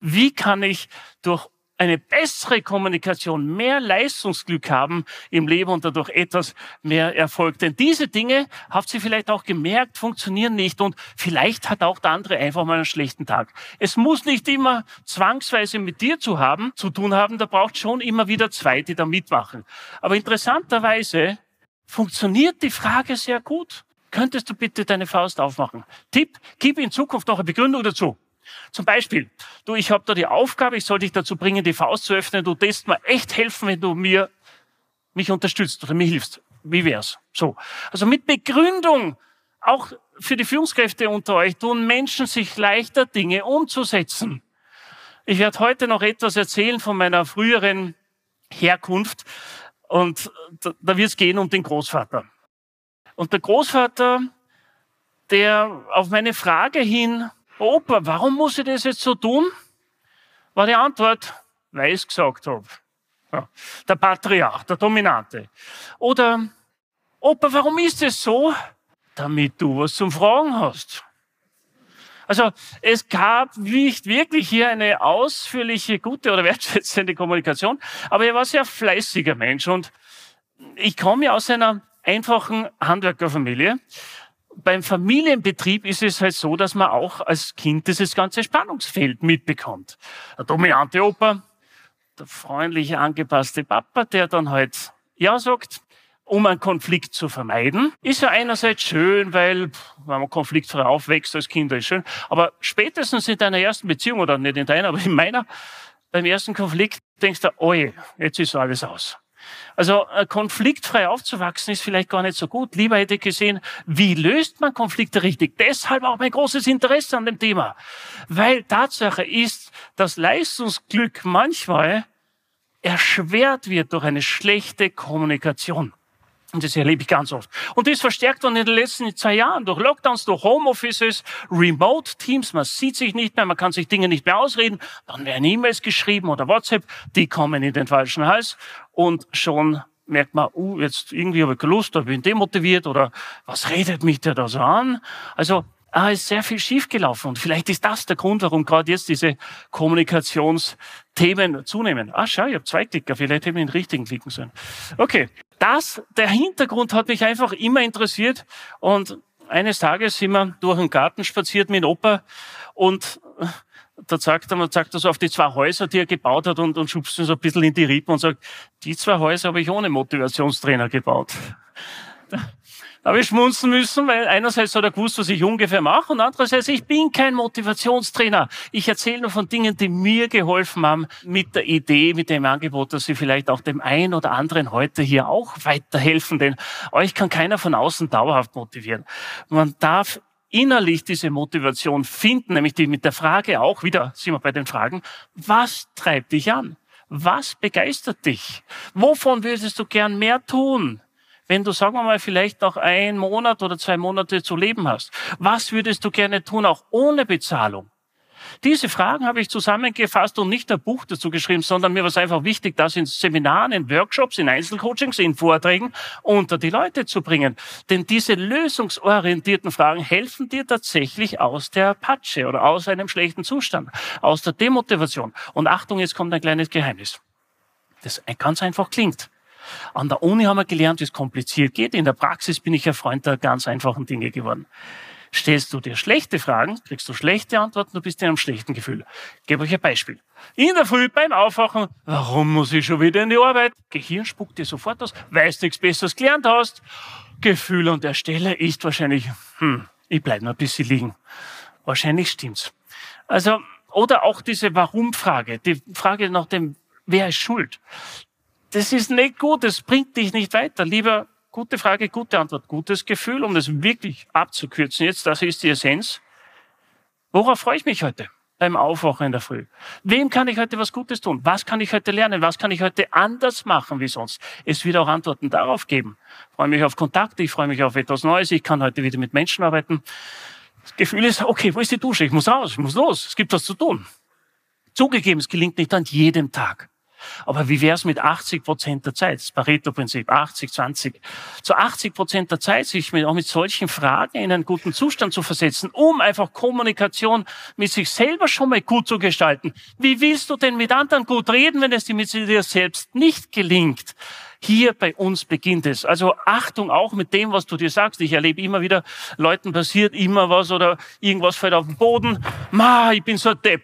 Wie kann ich durch eine bessere Kommunikation mehr Leistungsglück haben im Leben und dadurch etwas mehr Erfolg. Denn diese Dinge, habt ihr vielleicht auch gemerkt, funktionieren nicht und vielleicht hat auch der andere einfach mal einen schlechten Tag. Es muss nicht immer zwangsweise mit dir zu haben, zu tun haben, da braucht schon immer wieder zwei, die da mitmachen. Aber interessanterweise funktioniert die Frage sehr gut. Könntest du bitte deine Faust aufmachen? Tipp, gib in Zukunft noch eine Begründung dazu. Zum Beispiel, du, ich habe da die Aufgabe, ich soll dich dazu bringen, die Faust zu öffnen. Du tätst mir echt helfen, wenn du mir mich unterstützt oder mir hilfst. Wie wär's? So. Also mit Begründung, auch für die Führungskräfte unter euch, tun Menschen sich leichter, Dinge umzusetzen. Ich werde heute noch etwas erzählen von meiner früheren Herkunft und da, da wird es gehen um den Großvater. Und der Großvater, der auf meine Frage hin, Opa, warum muss ich das jetzt so tun? War die Antwort, weil ich es gesagt habe. Ja, der Patriarch, der Dominante. Oder, Opa, warum ist es so? Damit du was zum Fragen hast. Also es gab nicht wirklich hier eine ausführliche, gute oder wertschätzende Kommunikation, aber er war sehr fleißiger Mensch und ich komme ja aus einer einfachen Handwerkerfamilie beim Familienbetrieb ist es halt so, dass man auch als Kind dieses ganze Spannungsfeld mitbekommt. Der dominante Opa, der freundliche, angepasste Papa, der dann halt Ja sagt, um einen Konflikt zu vermeiden. Ist ja einerseits schön, weil wenn man konfliktfrei aufwächst als Kind, ist schön. Aber spätestens in deiner ersten Beziehung, oder nicht in deiner, aber in meiner, beim ersten Konflikt denkst du, oh jetzt ist alles aus. Also äh, konfliktfrei aufzuwachsen ist vielleicht gar nicht so gut. Lieber hätte ich gesehen, wie löst man Konflikte richtig? Deshalb auch mein großes Interesse an dem Thema. Weil Tatsache ist, dass Leistungsglück manchmal erschwert wird durch eine schlechte Kommunikation. Und das erlebe ich ganz oft. Und das verstärkt dann in den letzten zwei Jahren durch Lockdowns, durch Homeoffices, Remote Teams. Man sieht sich nicht mehr, man kann sich Dinge nicht mehr ausreden. Dann werden E-Mails geschrieben oder WhatsApp, die kommen in den falschen Hals. Und schon merkt man, uh, jetzt irgendwie habe ich keine Lust, oder bin demotiviert oder was redet mich der da so an? Also ah, ist sehr viel schiefgelaufen. Und vielleicht ist das der Grund, warum gerade jetzt diese Kommunikationsthemen zunehmen. Ah, schau, ich habe zwei Klicker, vielleicht hätte ich den richtigen klicken sollen. Okay, das, der Hintergrund hat mich einfach immer interessiert. Und eines Tages sind wir durch den Garten spaziert mit Opa und da zeigt er, man zeigt er so auf die zwei Häuser, die er gebaut hat und, und schubst ihn so ein bisschen in die Rippen und sagt, die zwei Häuser habe ich ohne Motivationstrainer gebaut habe ich schmunzen müssen, weil einerseits hat er gewusst, was ich ungefähr mache und andererseits, ich bin kein Motivationstrainer. Ich erzähle nur von Dingen, die mir geholfen haben mit der Idee, mit dem Angebot, dass sie vielleicht auch dem einen oder anderen heute hier auch weiterhelfen, denn euch kann keiner von außen dauerhaft motivieren. Man darf innerlich diese Motivation finden, nämlich die mit der Frage auch, wieder sind wir bei den Fragen, was treibt dich an? Was begeistert dich? Wovon würdest du gern mehr tun? Wenn du, sagen wir mal, vielleicht noch einen Monat oder zwei Monate zu leben hast? Was würdest du gerne tun, auch ohne Bezahlung? Diese Fragen habe ich zusammengefasst und nicht ein Buch dazu geschrieben, sondern mir war es einfach wichtig, das in Seminaren, in Workshops, in Einzelcoachings, in Vorträgen unter die Leute zu bringen. Denn diese lösungsorientierten Fragen helfen dir tatsächlich aus der Patsche oder aus einem schlechten Zustand, aus der Demotivation. Und Achtung, jetzt kommt ein kleines Geheimnis. Das ganz einfach klingt. An der Uni haben wir gelernt, wie es kompliziert geht. In der Praxis bin ich ein Freund der ganz einfachen Dinge geworden. Stellst du dir schlechte Fragen, kriegst du schlechte Antworten, du bist in einem schlechten Gefühl. Ich gebe euch ein Beispiel. In der Früh beim Aufwachen, warum muss ich schon wieder in die Arbeit? Gehirn spuckt dir sofort aus, weil du nichts Besseres gelernt hast. Gefühl an der Stelle ist wahrscheinlich, hm, ich bleib noch ein bisschen liegen. Wahrscheinlich stimmt's. Also, oder auch diese Warum-Frage, die Frage nach dem, wer ist schuld? Das ist nicht gut, das bringt dich nicht weiter. Lieber gute Frage, gute Antwort, gutes Gefühl, um das wirklich abzukürzen. Jetzt, das ist die Essenz. Worauf freue ich mich heute? beim Aufwachen in der Früh? Wem kann ich heute was Gutes tun? Was kann ich heute lernen? Was kann ich heute anders machen wie sonst? Es wird auch Antworten darauf geben. Ich freue mich auf Kontakte, ich freue mich auf etwas Neues, ich kann heute wieder mit Menschen arbeiten. Das Gefühl ist, okay, wo ist die Dusche? Ich muss raus, ich muss los, es gibt was zu tun. Zugegeben, es gelingt nicht an jedem Tag. Aber wie wäre es mit 80 Prozent der Zeit? Das Pareto-Prinzip, 80, 20. Zu 80 Prozent der Zeit sich mit, auch mit solchen Fragen in einen guten Zustand zu versetzen, um einfach Kommunikation mit sich selber schon mal gut zu gestalten. Wie willst du denn mit anderen gut reden, wenn es dir mit dir selbst nicht gelingt? Hier bei uns beginnt es. Also Achtung auch mit dem, was du dir sagst. Ich erlebe immer wieder, Leuten passiert immer was oder irgendwas fällt auf den Boden. Ma, ich bin so ein Depp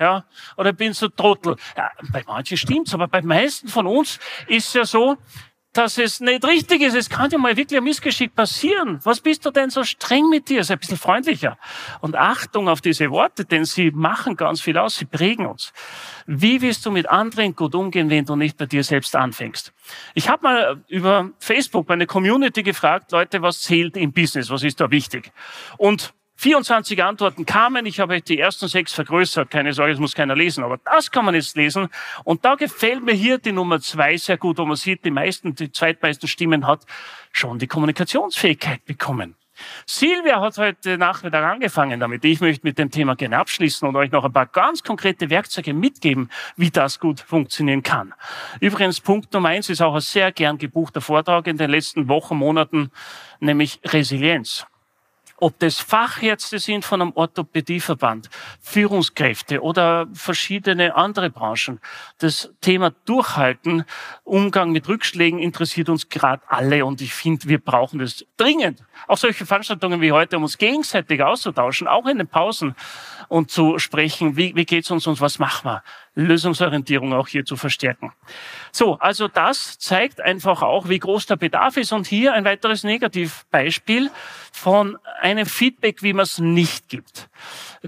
ja, oder bin so Trottel. Ja, bei manchen stimmt's, aber bei meisten von uns ist ja so, dass es nicht richtig ist. Es kann ja mal wirklich ein Missgeschick passieren. Was bist du denn so streng mit dir? Sei ein bisschen freundlicher. Und Achtung auf diese Worte, denn sie machen ganz viel aus, sie prägen uns. Wie willst du mit anderen gut umgehen, wenn du nicht bei dir selbst anfängst? Ich habe mal über Facebook meine Community gefragt, Leute, was zählt im Business? Was ist da wichtig? Und 24 Antworten kamen. Ich habe die ersten sechs vergrößert. Keine Sorge, das muss keiner lesen. Aber das kann man jetzt lesen. Und da gefällt mir hier die Nummer zwei sehr gut, wo man sieht, die meisten, die zweitmeisten Stimmen hat schon die Kommunikationsfähigkeit bekommen. Silvia hat heute Nachmittag angefangen damit. Ich möchte mit dem Thema gerne abschließen und euch noch ein paar ganz konkrete Werkzeuge mitgeben, wie das gut funktionieren kann. Übrigens, Punkt Nummer eins ist auch ein sehr gern gebuchter Vortrag in den letzten Wochen, Monaten, nämlich Resilienz ob das Fachärzte sind von einem Orthopädieverband, Führungskräfte oder verschiedene andere Branchen. Das Thema Durchhalten, Umgang mit Rückschlägen interessiert uns gerade alle und ich finde, wir brauchen das dringend. Auch solche Veranstaltungen wie heute, um uns gegenseitig auszutauschen, auch in den Pausen und zu sprechen, wie, wie geht's uns und was machen wir? Lösungsorientierung auch hier zu verstärken. So, also das zeigt einfach auch, wie groß der Bedarf ist. Und hier ein weiteres Negativbeispiel von einem Feedback, wie man es nicht gibt.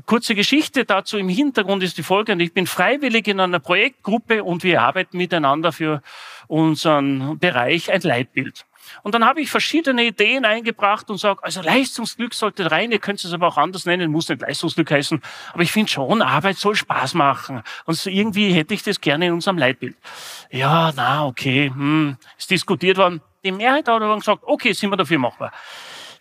Kurze Geschichte dazu im Hintergrund ist die folgende. Ich bin freiwillig in einer Projektgruppe und wir arbeiten miteinander für unseren Bereich ein Leitbild. Und dann habe ich verschiedene Ideen eingebracht und sage, also Leistungsglück sollte rein, ihr könnt es aber auch anders nennen, muss nicht Leistungsglück heißen, aber ich finde schon, Arbeit soll Spaß machen. Und so irgendwie hätte ich das gerne in unserem Leitbild. Ja, na, okay, hm, ist diskutiert worden. Die Mehrheit hat aber gesagt, okay, sind wir dafür machbar.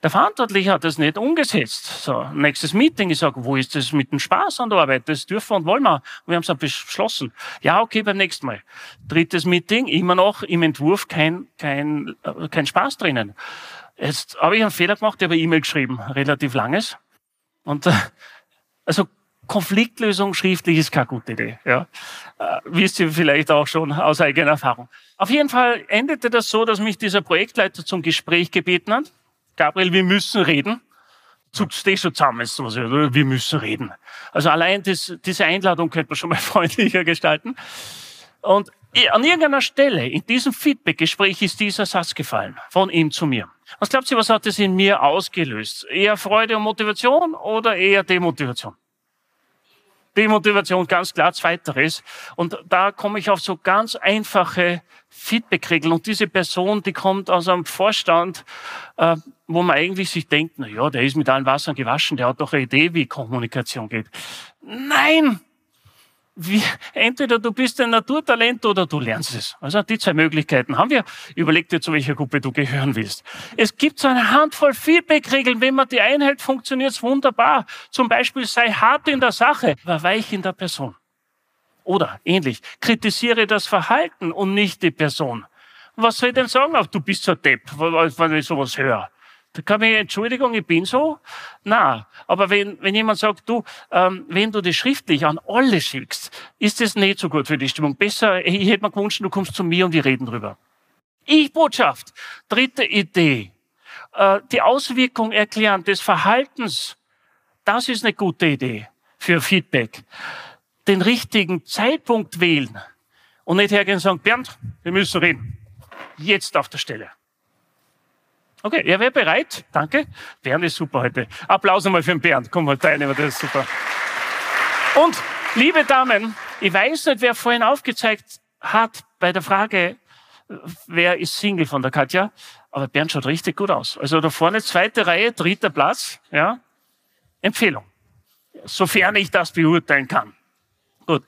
Der Verantwortliche hat das nicht umgesetzt. So, nächstes Meeting, ich sage, wo ist das mit dem Spaß an der Arbeit? Das dürfen und wollen wir. Und wir haben es beschlossen. Ja, okay, beim nächsten Mal. Drittes Meeting, immer noch im Entwurf kein, kein, äh, kein Spaß drinnen. Jetzt habe ich einen Fehler gemacht, ich habe E-Mail geschrieben, relativ langes. Und äh, also Konfliktlösung schriftlich ist keine gute Idee. Ja. Äh, wisst ihr vielleicht auch schon aus eigener Erfahrung. Auf jeden Fall endete das so, dass mich dieser Projektleiter zum Gespräch gebeten hat. Gabriel, wir müssen reden. Zuckst du schon zusammen, ist sowas, wir müssen reden. Also allein das, diese Einladung könnte man schon mal freundlicher gestalten. Und an irgendeiner Stelle in diesem Feedback-Gespräch ist dieser Satz gefallen, von ihm zu mir. Was glaubt ihr, was hat das in mir ausgelöst? Eher Freude und Motivation oder eher Demotivation? Demotivation, ganz klar, zweiteres. Und da komme ich auf so ganz einfache Feedback-Regeln. Und diese Person, die kommt aus einem Vorstand, äh, wo man eigentlich sich denkt, na ja, der ist mit allen Wassern gewaschen, der hat doch eine Idee, wie Kommunikation geht. Nein! Wie, entweder du bist ein Naturtalent oder du lernst es. Also die zwei Möglichkeiten haben wir. Überleg dir, zu welcher Gruppe du gehören willst. Es gibt so eine Handvoll Feedback-Regeln. Wenn man die einhält, funktioniert es wunderbar. Zum Beispiel sei hart in der Sache, aber weich in der Person. Oder ähnlich, kritisiere das Verhalten und nicht die Person. Was soll ich denn sagen? Du bist so Depp, wenn ich sowas höre. Da kann ich, Entschuldigung, ich bin so. Na, aber wenn, wenn jemand sagt, du, ähm, wenn du das schriftlich an alle schickst, ist das nicht so gut für die Stimmung. Besser, ich hätte mir gewünscht, du kommst zu mir und wir reden drüber. Ich-Botschaft. Dritte Idee. Äh, die Auswirkung erklären des Verhaltens. Das ist eine gute Idee für Feedback. Den richtigen Zeitpunkt wählen und nicht hergehen und sagen, Bernd, wir müssen reden. Jetzt auf der Stelle. Okay, er wäre bereit. Danke. Bernd ist super heute. Applaus einmal für den Bernd. Komm mal, Teilnehmer, das ist super. Und, liebe Damen, ich weiß nicht, wer vorhin aufgezeigt hat bei der Frage, wer ist Single von der Katja, aber Bernd schaut richtig gut aus. Also da vorne, zweite Reihe, dritter Platz, ja. Empfehlung. sofern ich das beurteilen kann. Gut.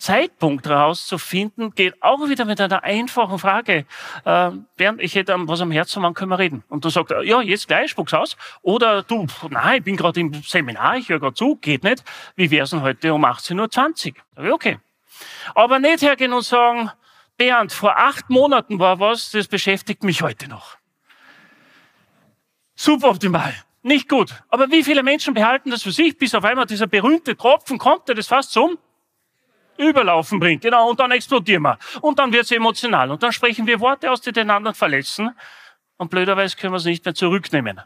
Zeitpunkt herauszufinden, geht auch wieder mit einer einfachen Frage. Äh, Bernd, ich hätte was am Herzen, wann können wir reden? Und du sagst, ja, jetzt gleich, spuck's aus. Oder du, nein, ich bin gerade im Seminar, ich höre gerade zu, geht nicht. Wie wär's denn heute um 18.20 Uhr? Okay. Aber nicht hergehen und sagen, Bernd, vor acht Monaten war was, das beschäftigt mich heute noch. Suboptimal. Nicht gut. Aber wie viele Menschen behalten das für sich, bis auf einmal dieser berühmte Tropfen kommt, der das fast zum Überlaufen bringt. Genau, und dann explodieren wir. Und dann wird es emotional. Und dann sprechen wir Worte aus, die den anderen verletzen. Und blöderweise können wir es nicht mehr zurücknehmen.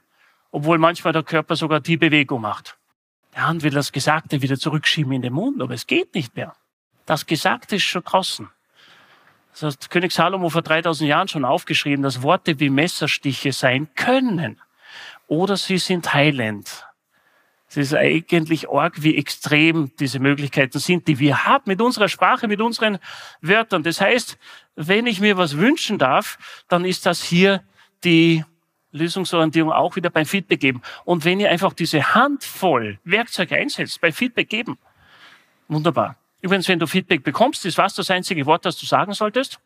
Obwohl manchmal der Körper sogar die Bewegung macht. Der Hand will das Gesagte wieder zurückschieben in den Mund, aber es geht nicht mehr. Das Gesagte ist schon draußen. Das hat König Salomo vor 3000 Jahren schon aufgeschrieben, dass Worte wie Messerstiche sein können. Oder sie sind heilend. Es ist eigentlich arg, wie extrem diese Möglichkeiten sind, die wir haben mit unserer Sprache, mit unseren Wörtern. Das heißt, wenn ich mir was wünschen darf, dann ist das hier die Lösungsorientierung auch wieder beim Feedback geben. Und wenn ihr einfach diese Handvoll Werkzeuge einsetzt, bei Feedback geben, wunderbar. Übrigens, wenn du Feedback bekommst, ist was das einzige Wort, das du sagen solltest?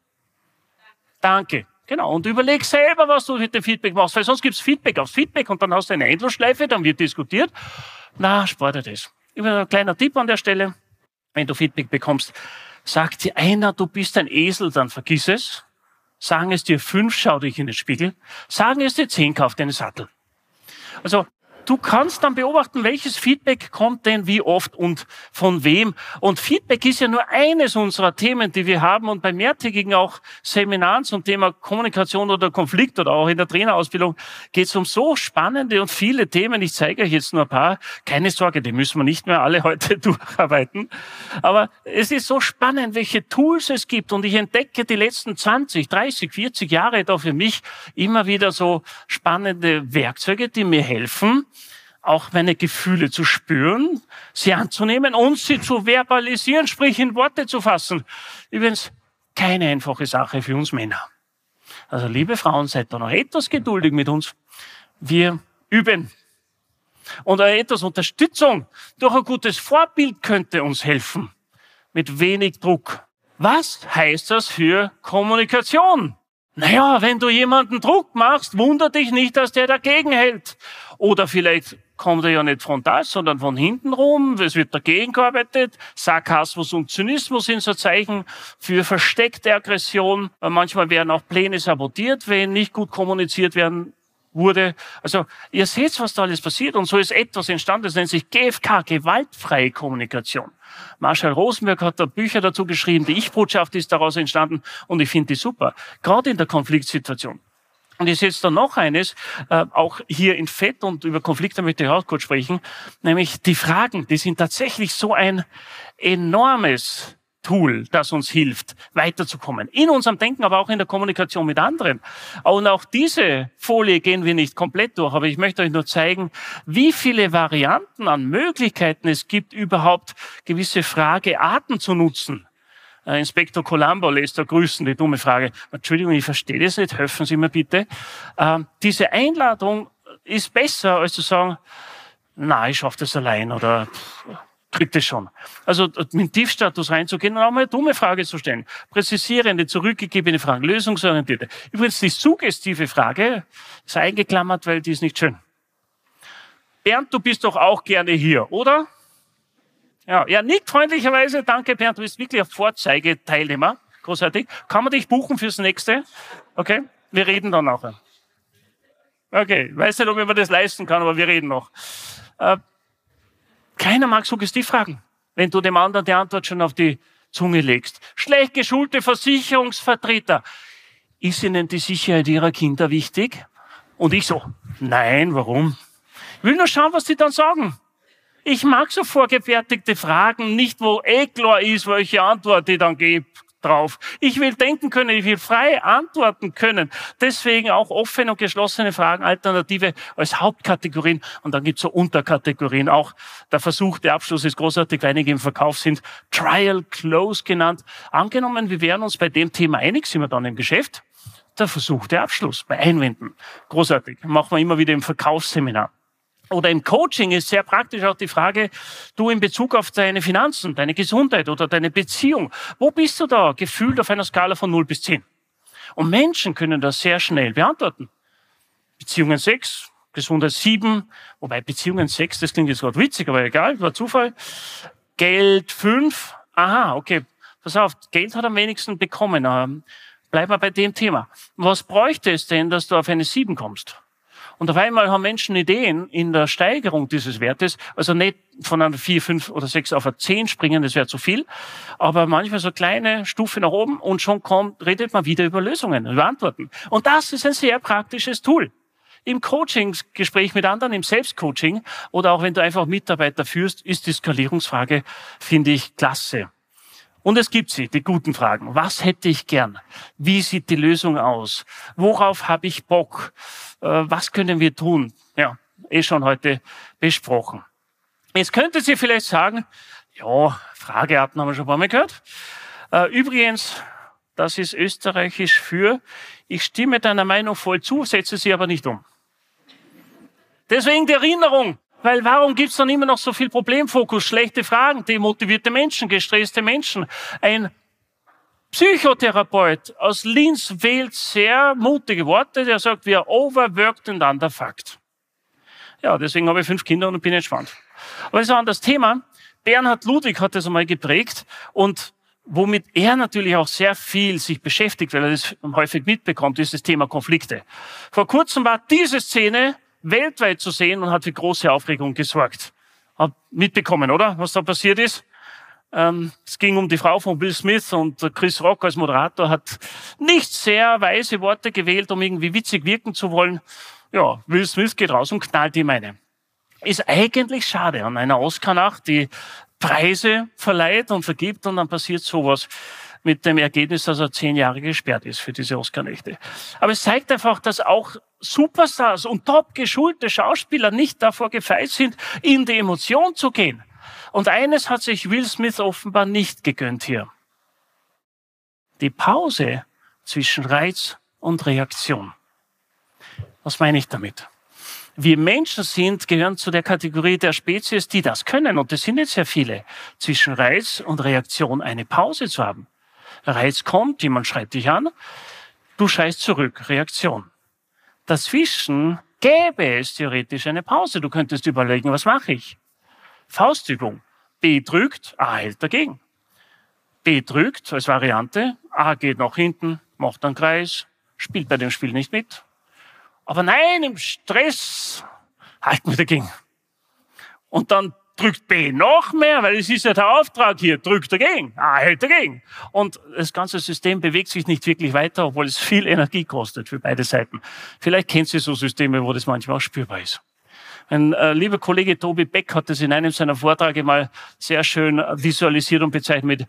Danke. Genau, und überleg selber, was du mit dem Feedback machst, weil sonst gibt's Feedback aufs Feedback und dann hast du eine Endlosschleife, dann wird diskutiert. Na, spar dir das. Immer ein kleiner Tipp an der Stelle. Wenn du Feedback bekommst, sagt dir einer, du bist ein Esel, dann vergiss es. Sagen es dir fünf, schau dich in den Spiegel. Sagen es dir zehn, kauf dir einen Sattel. Also du kannst dann beobachten, welches Feedback kommt denn wie oft und von wem. Und Feedback ist ja nur eines unserer Themen, die wir haben. Und bei mehrtägigen auch Seminaren zum Thema Kommunikation oder Konflikt oder auch in der Trainerausbildung geht es um so spannende und viele Themen. Ich zeige euch jetzt nur ein paar. Keine Sorge, die müssen wir nicht mehr alle heute durcharbeiten. Aber es ist so spannend, welche Tools es gibt. Und ich entdecke die letzten 20, 30, 40 Jahre da für mich immer wieder so spannende Werkzeuge, die mir helfen, auch meine Gefühle zu spüren, sie anzunehmen und sie zu verbalisieren, sprich in Worte zu fassen. Übrigens keine einfache Sache für uns Männer. Also liebe Frauen, seid da noch etwas geduldig mit uns. Wir üben. Und etwas Unterstützung durch ein gutes Vorbild könnte uns helfen. Mit wenig Druck. Was heißt das für Kommunikation? Naja, wenn du jemanden Druck machst, wundert dich nicht, dass der dagegen hält. Oder vielleicht kommt er ja nicht frontal, sondern von hinten rum. Es wird dagegen gearbeitet. Sarkasmus und Zynismus sind so Zeichen für versteckte Aggression. Manchmal werden auch Pläne sabotiert, wenn nicht gut kommuniziert werden wurde. Also ihr seht, was da alles passiert. Und so ist etwas entstanden, das nennt sich GFK, gewaltfreie Kommunikation. Marshall Rosenberg hat da Bücher dazu geschrieben, die Ich-Botschaft ist daraus entstanden und ich finde die super. Gerade in der Konfliktsituation. Und ich setze da noch eines, äh, auch hier in Fett und über Konflikte möchte ich auch kurz sprechen, nämlich die Fragen, die sind tatsächlich so ein enormes Tool, das uns hilft, weiterzukommen. In unserem Denken, aber auch in der Kommunikation mit anderen. Und auch diese Folie gehen wir nicht komplett durch, aber ich möchte euch nur zeigen, wie viele Varianten an Möglichkeiten es gibt, überhaupt gewisse Fragearten zu nutzen. Äh, Inspektor Colombo lässt da grüßen, die dumme Frage. Entschuldigung, ich verstehe das nicht, helfen Sie mir bitte. Ähm, diese Einladung ist besser, als zu sagen, na, ich schaffe das allein oder pff, kriegt es schon. Also mit dem Tiefstatus reinzugehen und auch mal eine dumme Frage zu stellen. Präzisierende, zurückgegebene Fragen, lösungsorientierte. Übrigens die suggestive Frage ist eingeklammert, weil die ist nicht schön. Bernd, du bist doch auch gerne hier, oder? Ja, ja, nickt freundlicherweise. Danke, Bernd, du bist wirklich ein Vorzeigeteilnehmer. Großartig. Kann man dich buchen fürs nächste? Okay, wir reden dann nachher. Okay, weiß nicht, ob ich mir das leisten kann, aber wir reden noch. Äh, keiner mag Suggestivfragen, wenn du dem anderen die Antwort schon auf die Zunge legst. Schlecht geschulte Versicherungsvertreter. Ist Ihnen die Sicherheit Ihrer Kinder wichtig? Und ich so, nein, warum? Ich will nur schauen, was die dann sagen. Ich mag so vorgefertigte Fragen, nicht wo eh klar ist, welche Antwort ich dann gebe drauf. Ich will denken können, ich will frei antworten können. Deswegen auch offene und geschlossene Fragen, Alternative als Hauptkategorien. Und dann gibt's so Unterkategorien. Auch der versuchte Abschluss ist großartig, weil einige im Verkauf sind. Trial Close genannt. Angenommen, wir wären uns bei dem Thema einig, sind wir dann im Geschäft. Der versuchte Abschluss bei Einwänden. Großartig. Machen wir immer wieder im Verkaufsseminar. Oder im Coaching ist sehr praktisch auch die Frage, du in Bezug auf deine Finanzen, deine Gesundheit oder deine Beziehung, wo bist du da gefühlt auf einer Skala von 0 bis 10? Und Menschen können das sehr schnell beantworten. Beziehungen 6, Gesundheit 7, wobei Beziehungen 6, das klingt jetzt gerade witzig, aber egal, war Zufall. Geld 5, aha, okay, pass auf, Geld hat am wenigsten bekommen. Ähm, bleib mal bei dem Thema. Was bräuchte es denn, dass du auf eine 7 kommst? Und auf einmal haben Menschen Ideen in der Steigerung dieses Wertes, also nicht von einer 4, 5 oder 6 auf eine 10 springen, das wäre zu viel, aber manchmal so kleine Stufe nach oben und schon kommt, redet man wieder über Lösungen, über Antworten. Und das ist ein sehr praktisches Tool. Im Coaching-Gespräch mit anderen, im Selbstcoaching oder auch wenn du einfach Mitarbeiter führst, ist die Skalierungsfrage, finde ich, klasse. Und es gibt sie, die guten Fragen. Was hätte ich gern? Wie sieht die Lösung aus? Worauf habe ich Bock? Äh, was können wir tun? Ja, eh schon heute besprochen. Jetzt könnte sie vielleicht sagen, ja, Fragearten haben wir schon ein paar Mal gehört. Äh, übrigens, das ist österreichisch für, ich stimme deiner Meinung voll zu, setze sie aber nicht um. Deswegen die Erinnerung. Weil warum gibt's dann immer noch so viel Problemfokus, schlechte Fragen, demotivierte Menschen, gestresste Menschen? Ein Psychotherapeut aus Linz wählt sehr mutige Worte. Der sagt, are overworked and underfucked. Ja, deswegen habe ich fünf Kinder und bin entspannt. Aber das ist ein anderes Thema. Bernhard Ludwig hat das einmal geprägt und womit er natürlich auch sehr viel sich beschäftigt, weil er das häufig mitbekommt, ist das Thema Konflikte. Vor kurzem war diese Szene weltweit zu sehen und hat für große Aufregung gesorgt. Hab mitbekommen, oder? Was da passiert ist? Ähm, es ging um die Frau von Will Smith und Chris Rock als Moderator hat nicht sehr weise Worte gewählt, um irgendwie witzig wirken zu wollen. Ja, Will Smith geht raus und knallt ihm eine. Ist eigentlich schade an einer Oscar-Nacht, die Preise verleiht und vergibt und dann passiert sowas mit dem Ergebnis, dass er zehn Jahre gesperrt ist für diese Oscar-Nächte. Aber es zeigt einfach, dass auch Superstars und top geschulte Schauspieler nicht davor gefeit sind, in die Emotion zu gehen. Und eines hat sich Will Smith offenbar nicht gegönnt hier. Die Pause zwischen Reiz und Reaktion. Was meine ich damit? Wir Menschen sind, gehören zu der Kategorie der Spezies, die das können. Und das sind jetzt sehr viele. Zwischen Reiz und Reaktion eine Pause zu haben. Reiz kommt, jemand schreit dich an, du schreist zurück, Reaktion. Dazwischen gäbe es theoretisch eine Pause. Du könntest überlegen, was mache ich? Faustübung. B drückt, A hält dagegen. B drückt als Variante, A geht nach hinten, macht einen Kreis, spielt bei dem Spiel nicht mit. Aber nein, im Stress halten wir dagegen. Und dann drückt B noch mehr, weil es ist ja der Auftrag hier, drückt dagegen, A hält dagegen. Und das ganze System bewegt sich nicht wirklich weiter, obwohl es viel Energie kostet für beide Seiten. Vielleicht kennt Sie so Systeme, wo das manchmal auch spürbar ist. Ein äh, lieber Kollege Tobi Beck hat das in einem seiner Vorträge mal sehr schön visualisiert und bezeichnet mit,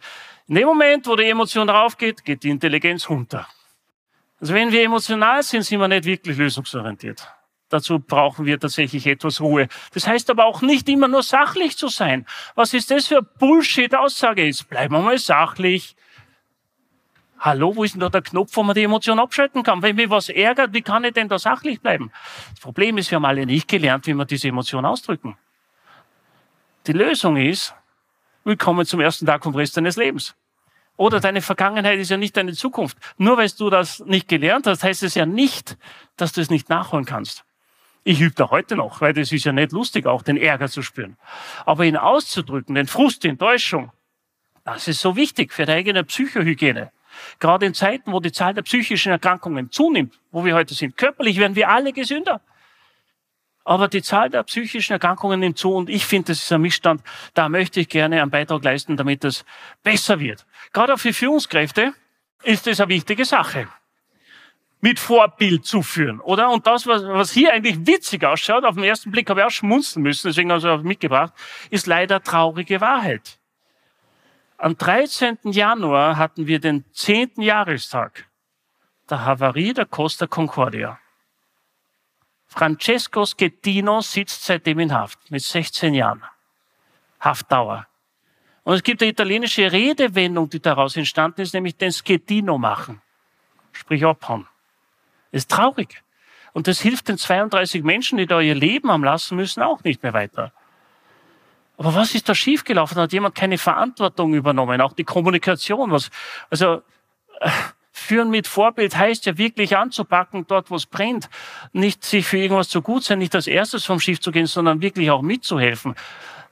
in dem Moment, wo die Emotion raufgeht, geht die Intelligenz runter. Also wenn wir emotional sind, sind wir nicht wirklich lösungsorientiert. Dazu brauchen wir tatsächlich etwas Ruhe. Das heißt aber auch nicht immer nur sachlich zu sein. Was ist das für Bullshit-Aussage? Jetzt bleiben wir mal sachlich. Hallo, wo ist denn da der Knopf, wo man die Emotion abschalten kann? Wenn mich was ärgert, wie kann ich denn da sachlich bleiben? Das Problem ist, wir haben alle nicht gelernt, wie wir diese Emotion ausdrücken. Die Lösung ist, willkommen zum ersten Tag vom Rest deines Lebens. Oder deine Vergangenheit ist ja nicht deine Zukunft. Nur weil du das nicht gelernt hast, heißt es ja nicht, dass du es nicht nachholen kannst. Ich übe da heute noch, weil das ist ja nicht lustig, auch den Ärger zu spüren. Aber ihn auszudrücken, den Frust, die Enttäuschung, das ist so wichtig für deine eigene Psychohygiene. Gerade in Zeiten, wo die Zahl der psychischen Erkrankungen zunimmt, wo wir heute sind. Körperlich werden wir alle gesünder. Aber die Zahl der psychischen Erkrankungen nimmt zu und ich finde, das ist ein Missstand. Da möchte ich gerne einen Beitrag leisten, damit es besser wird. Gerade auch für Führungskräfte ist das eine wichtige Sache. Mit Vorbild zu führen, oder? Und das, was, was hier eigentlich witzig ausschaut, auf den ersten Blick habe ich auch schmunzeln müssen, deswegen habe ich es mitgebracht, ist leider traurige Wahrheit. Am 13. Januar hatten wir den 10. Jahrestag der Havarie der Costa Concordia. Francesco Schettino sitzt seitdem in Haft mit 16 Jahren. Haftdauer. Und es gibt eine italienische Redewendung, die daraus entstanden ist, nämlich den Schettino machen. Sprich abhauen. Ist traurig. Und das hilft den 32 Menschen, die da ihr Leben haben lassen müssen, auch nicht mehr weiter. Aber was ist da schiefgelaufen? Hat jemand keine Verantwortung übernommen? Auch die Kommunikation, was, also, äh, Führen mit Vorbild heißt ja wirklich anzupacken, dort wo es brennt. Nicht sich für irgendwas zu gut sein, nicht als erstes vom Schiff zu gehen, sondern wirklich auch mitzuhelfen.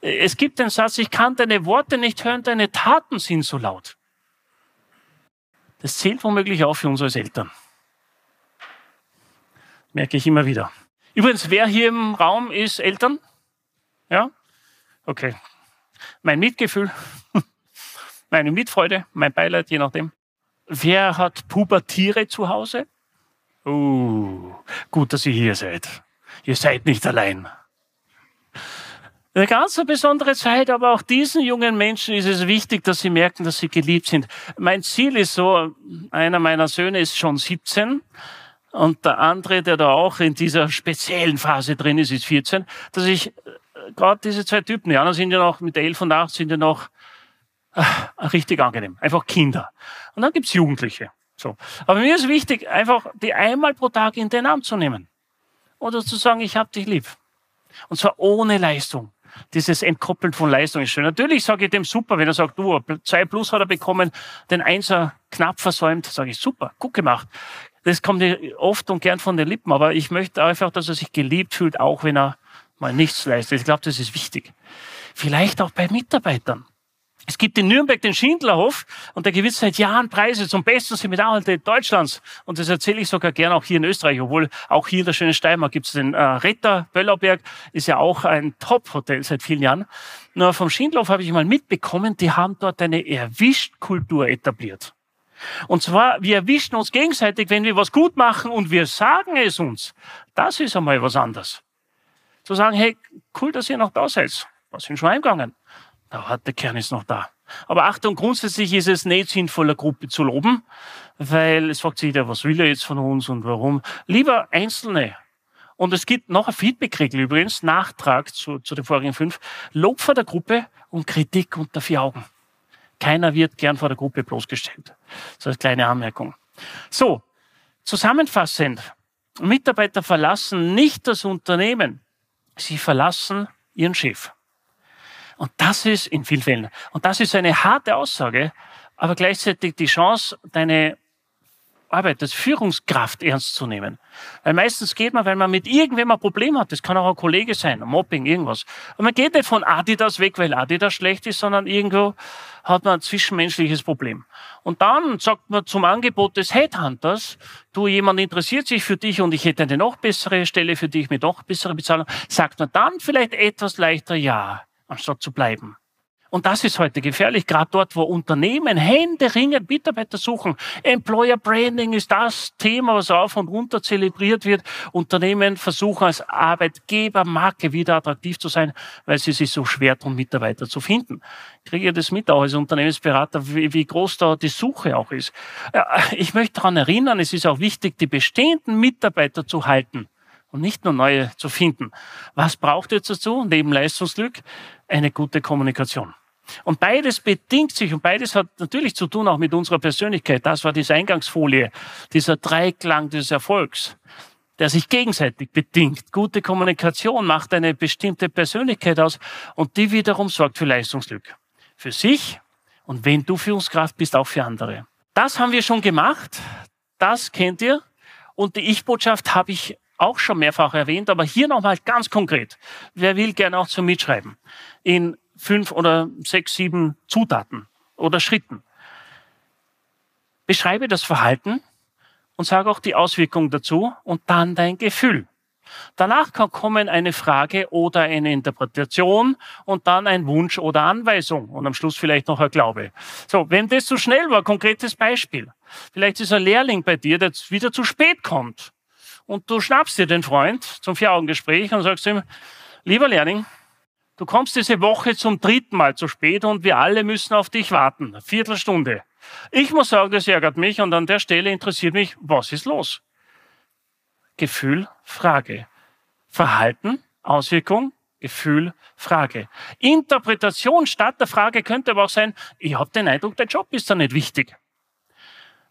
Es gibt den Satz, ich kann deine Worte nicht hören, deine Taten sind so laut. Das zählt womöglich auch für uns als Eltern. Merke ich immer wieder. Übrigens, wer hier im Raum ist Eltern? Ja? Okay. Mein Mitgefühl, meine Mitfreude, mein Beileid, je nachdem. Wer hat Pubertiere zu Hause? Uh, gut, dass ihr hier seid. Ihr seid nicht allein. Eine ganz besondere Zeit, aber auch diesen jungen Menschen ist es wichtig, dass sie merken, dass sie geliebt sind. Mein Ziel ist so, einer meiner Söhne ist schon 17 und der andere, der da auch in dieser speziellen Phase drin ist, ist 14, dass ich äh, gerade diese zwei Typen, die anderen sind ja noch mit 11 und 8 sind ja noch ach, richtig angenehm. Einfach Kinder. Und dann gibt's Jugendliche. So. Aber mir ist wichtig, einfach die einmal pro Tag in den Arm zu nehmen. Oder zu sagen, ich hab dich lieb. Und zwar ohne Leistung. Dieses Entkoppeln von Leistung ist schön. Natürlich sage ich dem super, wenn er sagt, du, zwei plus hat er bekommen, den Einser knapp versäumt, sage ich super, gut gemacht. Das kommt oft und gern von den Lippen, aber ich möchte einfach, dass er sich geliebt fühlt, auch wenn er mal nichts leistet. Ich glaube, das ist wichtig. Vielleicht auch bei Mitarbeitern. Es gibt in Nürnberg den Schindlerhof und der gewinnt seit Jahren Preise zum besten Seminarhalte Deutschlands. Und das erzähle ich sogar gerne auch hier in Österreich, obwohl auch hier in der schönen Steiermark gibt es den äh, Retter Böllauberg, ist ja auch ein Top-Hotel seit vielen Jahren. Nur vom Schindlerhof habe ich mal mitbekommen, die haben dort eine Erwischt-Kultur etabliert. Und zwar, wir erwischen uns gegenseitig, wenn wir was gut machen und wir sagen es uns. Das ist einmal was anderes. Zu sagen, hey, cool, dass ihr noch da seid. Was sind schon eingegangen? Der harte Kern ist noch da. Aber Achtung, grundsätzlich ist es nicht sinnvoll, eine Gruppe zu loben, weil es fragt sich jeder, was will er jetzt von uns und warum. Lieber Einzelne. Und es gibt noch ein Feedback-Regel übrigens, Nachtrag zu, zu den vorigen fünf. Lob vor der Gruppe und Kritik unter vier Augen. Keiner wird gern vor der Gruppe bloßgestellt. So als kleine Anmerkung. So, zusammenfassend. Mitarbeiter verlassen nicht das Unternehmen. Sie verlassen ihren Chef. Und das ist in vielen Fällen, und das ist eine harte Aussage, aber gleichzeitig die Chance, deine Arbeit als Führungskraft ernst zu nehmen. Weil meistens geht man, weil man mit irgendwem ein Problem hat. Das kann auch ein Kollege sein, ein Mobbing, irgendwas. Und man geht nicht von Adidas weg, weil Adidas schlecht ist, sondern irgendwo hat man ein zwischenmenschliches Problem. Und dann sagt man zum Angebot des Headhunters, du, jemand interessiert sich für dich und ich hätte eine noch bessere Stelle für dich mit noch bessere Bezahlung, sagt man dann vielleicht etwas leichter ja anstatt zu bleiben. Und das ist heute gefährlich, gerade dort, wo Unternehmen händeringend Mitarbeiter suchen. Employer Branding ist das Thema, was auf und runter zelebriert wird. Unternehmen versuchen als Arbeitgebermarke wieder attraktiv zu sein, weil sie sich so schwer tun, Mitarbeiter zu finden. Ich kriege das mit auch als Unternehmensberater, wie, wie groß da die Suche auch ist. Ich möchte daran erinnern, es ist auch wichtig, die bestehenden Mitarbeiter zu halten und nicht nur neue zu finden. Was braucht ihr dazu? Neben Leistungsglück eine gute Kommunikation. Und beides bedingt sich und beides hat natürlich zu tun auch mit unserer Persönlichkeit. Das war diese Eingangsfolie, dieser Dreiklang des Erfolgs, der sich gegenseitig bedingt. Gute Kommunikation macht eine bestimmte Persönlichkeit aus und die wiederum sorgt für Leistungsglück. Für sich und wenn du Führungskraft bist, auch für andere. Das haben wir schon gemacht. Das kennt ihr. Und die Ich-Botschaft habe ich auch schon mehrfach erwähnt, aber hier nochmal ganz konkret. Wer will gerne auch zum Mitschreiben? In fünf oder sechs, sieben Zutaten oder Schritten. Beschreibe das Verhalten und sage auch die Auswirkungen dazu und dann dein Gefühl. Danach kann kommen eine Frage oder eine Interpretation und dann ein Wunsch oder Anweisung und am Schluss vielleicht noch ein Glaube. So, wenn das zu schnell war, konkretes Beispiel. Vielleicht ist ein Lehrling bei dir, der wieder zu spät kommt und du schnappst dir den Freund zum Vier-Augen-Gespräch und sagst ihm, lieber Lehrling, du kommst diese Woche zum dritten Mal zu spät und wir alle müssen auf dich warten. Viertelstunde. Ich muss sagen, das ärgert mich und an der Stelle interessiert mich, was ist los? Gefühl, Frage. Verhalten, Auswirkung, Gefühl, Frage. Interpretation statt der Frage könnte aber auch sein, ich habe den Eindruck, der Job ist da nicht wichtig.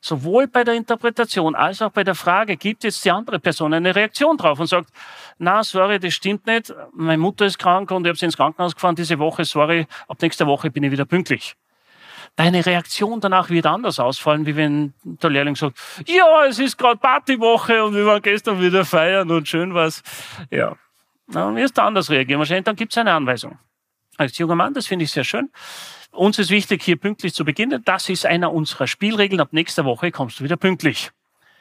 Sowohl bei der Interpretation als auch bei der Frage, gibt jetzt die andere Person eine Reaktion drauf und sagt, na, sorry, das stimmt nicht, meine Mutter ist krank und ich habe sie ins Krankenhaus gefahren diese Woche, sorry, ab nächster Woche bin ich wieder pünktlich. Deine Reaktion danach wird anders ausfallen, wie wenn der Lehrling sagt, ja, es ist gerade Partywoche und wir waren gestern wieder feiern und schön was. Ja, dann wirst du anders reagieren. Wahrscheinlich dann gibt es eine Anweisung. Als junger Mann, das finde ich sehr schön. Uns ist wichtig, hier pünktlich zu beginnen. Das ist einer unserer Spielregeln. Ab nächster Woche kommst du wieder pünktlich.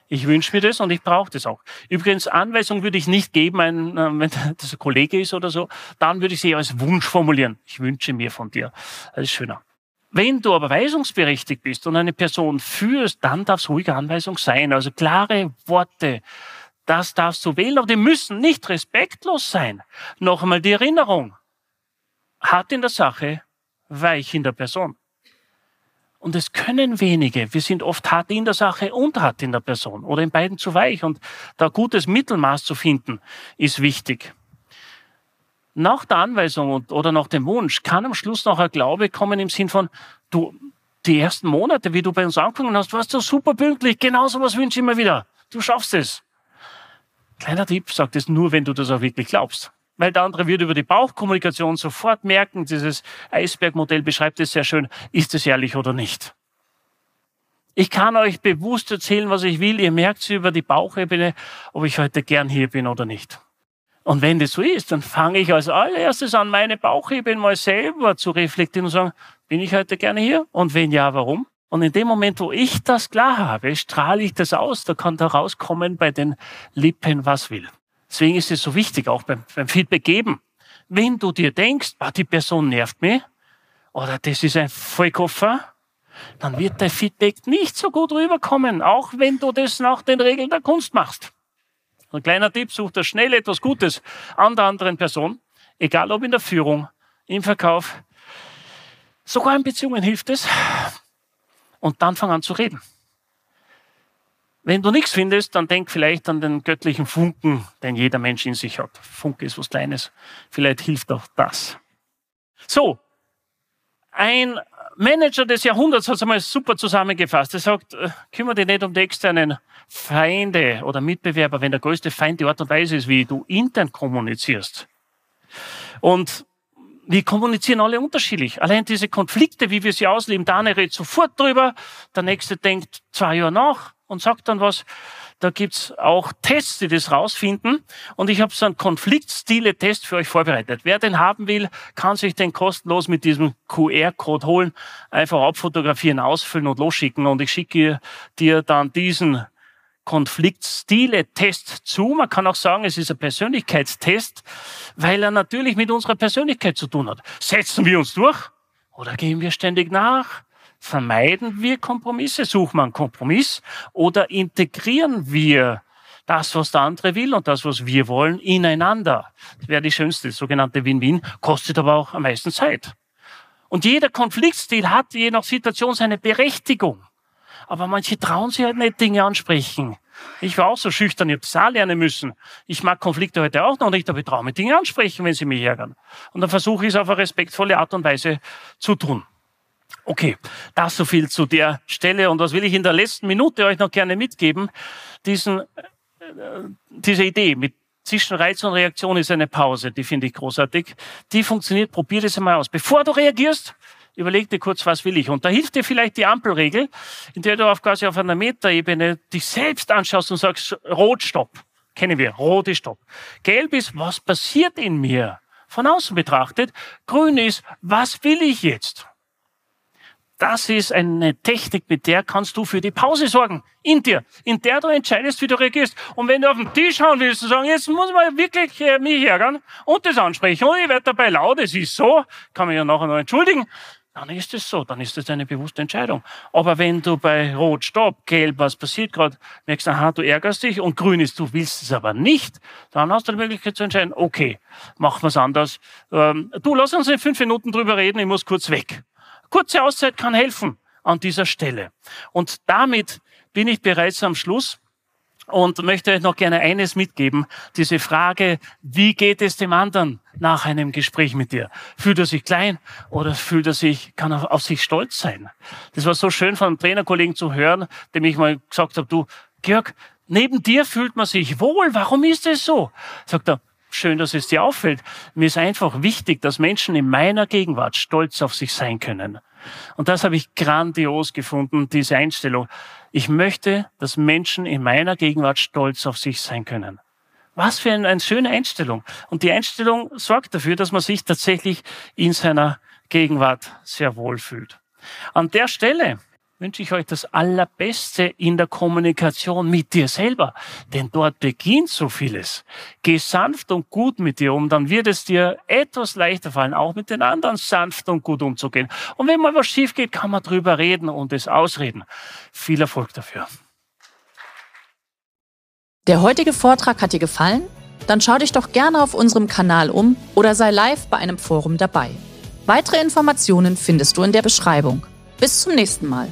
Ich wünsche mir das und ich brauche das auch. Übrigens, Anweisung würde ich nicht geben, äh, wenn das ein Kollege ist oder so. Dann würde ich sie als Wunsch formulieren. Ich wünsche mir von dir. Das ist schöner. Wenn du aber weisungsberechtigt bist und eine Person führst, dann darf es ruhige Anweisung sein. Also klare Worte. Das darfst du wählen, aber die müssen nicht respektlos sein. Noch einmal die Erinnerung. Hart in der Sache, weich in der Person. Und es können wenige. Wir sind oft hart in der Sache und hart in der Person oder in beiden zu weich. Und da gutes Mittelmaß zu finden, ist wichtig. Nach der Anweisung oder nach dem Wunsch kann am Schluss noch ein Glaube kommen im Sinn von, du, die ersten Monate, wie du bei uns angefangen hast, warst du super pünktlich. Genauso was wünsche ich immer wieder. Du schaffst es. Kleiner Tipp, sag das nur, wenn du das auch wirklich glaubst weil der andere wird über die Bauchkommunikation sofort merken, dieses Eisbergmodell beschreibt es sehr schön, ist es ehrlich oder nicht. Ich kann euch bewusst erzählen, was ich will. Ihr merkt es über die Bauchebene, ob ich heute gern hier bin oder nicht. Und wenn das so ist, dann fange ich als allererstes an, meine Bauchebene mal selber zu reflektieren und sagen, bin ich heute gerne hier? Und wenn ja, warum? Und in dem Moment, wo ich das klar habe, strahle ich das aus. Da kann da rauskommen bei den Lippen, was will. Deswegen ist es so wichtig, auch beim, beim Feedback geben. Wenn du dir denkst, ah, die Person nervt mich, oder das ist ein Vollkoffer, dann wird dein Feedback nicht so gut rüberkommen, auch wenn du das nach den Regeln der Kunst machst. Ein kleiner Tipp, such dir schnell etwas Gutes an der anderen Person, egal ob in der Führung, im Verkauf, sogar in Beziehungen hilft es, und dann fang an zu reden. Wenn du nichts findest, dann denk vielleicht an den göttlichen Funken, den jeder Mensch in sich hat. Funke ist was Kleines. Vielleicht hilft auch das. So. Ein Manager des Jahrhunderts hat es einmal super zusammengefasst. Er sagt, äh, kümmere dich nicht um die externen Feinde oder Mitbewerber, wenn der größte Feind die Art und Weise ist, wie du intern kommunizierst. Und wir kommunizieren alle unterschiedlich. Allein diese Konflikte, wie wir sie ausleben, der eine redet sofort drüber, der nächste denkt zwei Jahre nach, und sagt dann was. Da gibt's auch Tests, die das rausfinden. Und ich habe so einen Konfliktstile-Test für euch vorbereitet. Wer den haben will, kann sich den kostenlos mit diesem QR-Code holen, einfach abfotografieren, ausfüllen und losschicken. Und ich schicke dir dann diesen Konfliktstile-Test zu. Man kann auch sagen, es ist ein Persönlichkeitstest, weil er natürlich mit unserer Persönlichkeit zu tun hat. Setzen wir uns durch oder gehen wir ständig nach? Vermeiden wir Kompromisse, suchen wir einen Kompromiss oder integrieren wir das, was der andere will und das, was wir wollen, ineinander. Das wäre die schönste, sogenannte Win-Win, kostet aber auch am meisten Zeit. Und jeder Konfliktstil hat je nach Situation seine Berechtigung. Aber manche trauen sich halt nicht Dinge ansprechen. Ich war auch so schüchtern, ich habe das auch lernen müssen. Ich mag Konflikte heute auch noch nicht, aber ich traue mir Dinge ansprechen, wenn sie mich ärgern. Und dann versuche ich es auf eine respektvolle Art und Weise zu tun. Okay, das so viel zu der Stelle. Und was will ich in der letzten Minute euch noch gerne mitgeben? Diesen, äh, diese Idee mit zwischen Reiz und Reaktion ist eine Pause, die finde ich großartig. Die funktioniert, probier das einmal aus. Bevor du reagierst, überleg dir kurz, was will ich. Und da hilft dir vielleicht die Ampelregel, in der du auf quasi auf einer Metaebene dich selbst anschaust und sagst, rot, stopp. Kennen wir, rot ist stopp. Gelb ist, was passiert in mir? Von außen betrachtet. Grün ist, was will ich jetzt? Das ist eine Technik, mit der kannst du für die Pause sorgen. In dir. In der du entscheidest, wie du reagierst. Und wenn du auf den Tisch hauen willst und sagen, jetzt muss man wirklich äh, mich ärgern und das ansprechen und ich werde dabei laut, es ist so, kann man ja nachher noch entschuldigen, dann ist es so, dann ist es eine bewusste Entscheidung. Aber wenn du bei Rot, Stopp, Gelb, was passiert gerade, merkst, aha, du ärgerst dich und Grün ist, du willst es aber nicht, dann hast du die Möglichkeit zu entscheiden, okay, machen wir es anders. Ähm, du, lass uns in fünf Minuten drüber reden, ich muss kurz weg. Kurze Auszeit kann helfen an dieser Stelle. Und damit bin ich bereits am Schluss. und möchte euch noch gerne eines mitgeben. Diese Frage, wie geht es dem anderen nach einem Gespräch mit dir? Fühlt er sich klein oder fühlt er sich, kann er auf sich stolz sein? Das war so schön von einem Trainerkollegen zu hören, dem ich mal gesagt habe, du, Georg, neben dir fühlt man sich wohl. Warum ist es so? Sagt er, schön, dass es dir auffällt. Mir ist einfach wichtig, dass Menschen in meiner Gegenwart stolz auf sich sein können. Und das habe ich grandios gefunden, diese Einstellung. Ich möchte, dass Menschen in meiner Gegenwart stolz auf sich sein können. Was für eine, eine schöne Einstellung. Und die Einstellung sorgt dafür, dass man sich tatsächlich in seiner Gegenwart sehr wohl fühlt. An der Stelle wünsche ich euch das Allerbeste in der Kommunikation mit dir selber. Denn dort beginnt so vieles. Geh sanft und gut mit dir um, dann wird es dir etwas leichter fallen, auch mit den anderen sanft und gut umzugehen. Und wenn mal was schief geht, kann man drüber reden und es ausreden. Viel Erfolg dafür. Der heutige Vortrag hat dir gefallen? Dann schau dich doch gerne auf unserem Kanal um oder sei live bei einem Forum dabei. Weitere Informationen findest du in der Beschreibung. Bis zum nächsten Mal.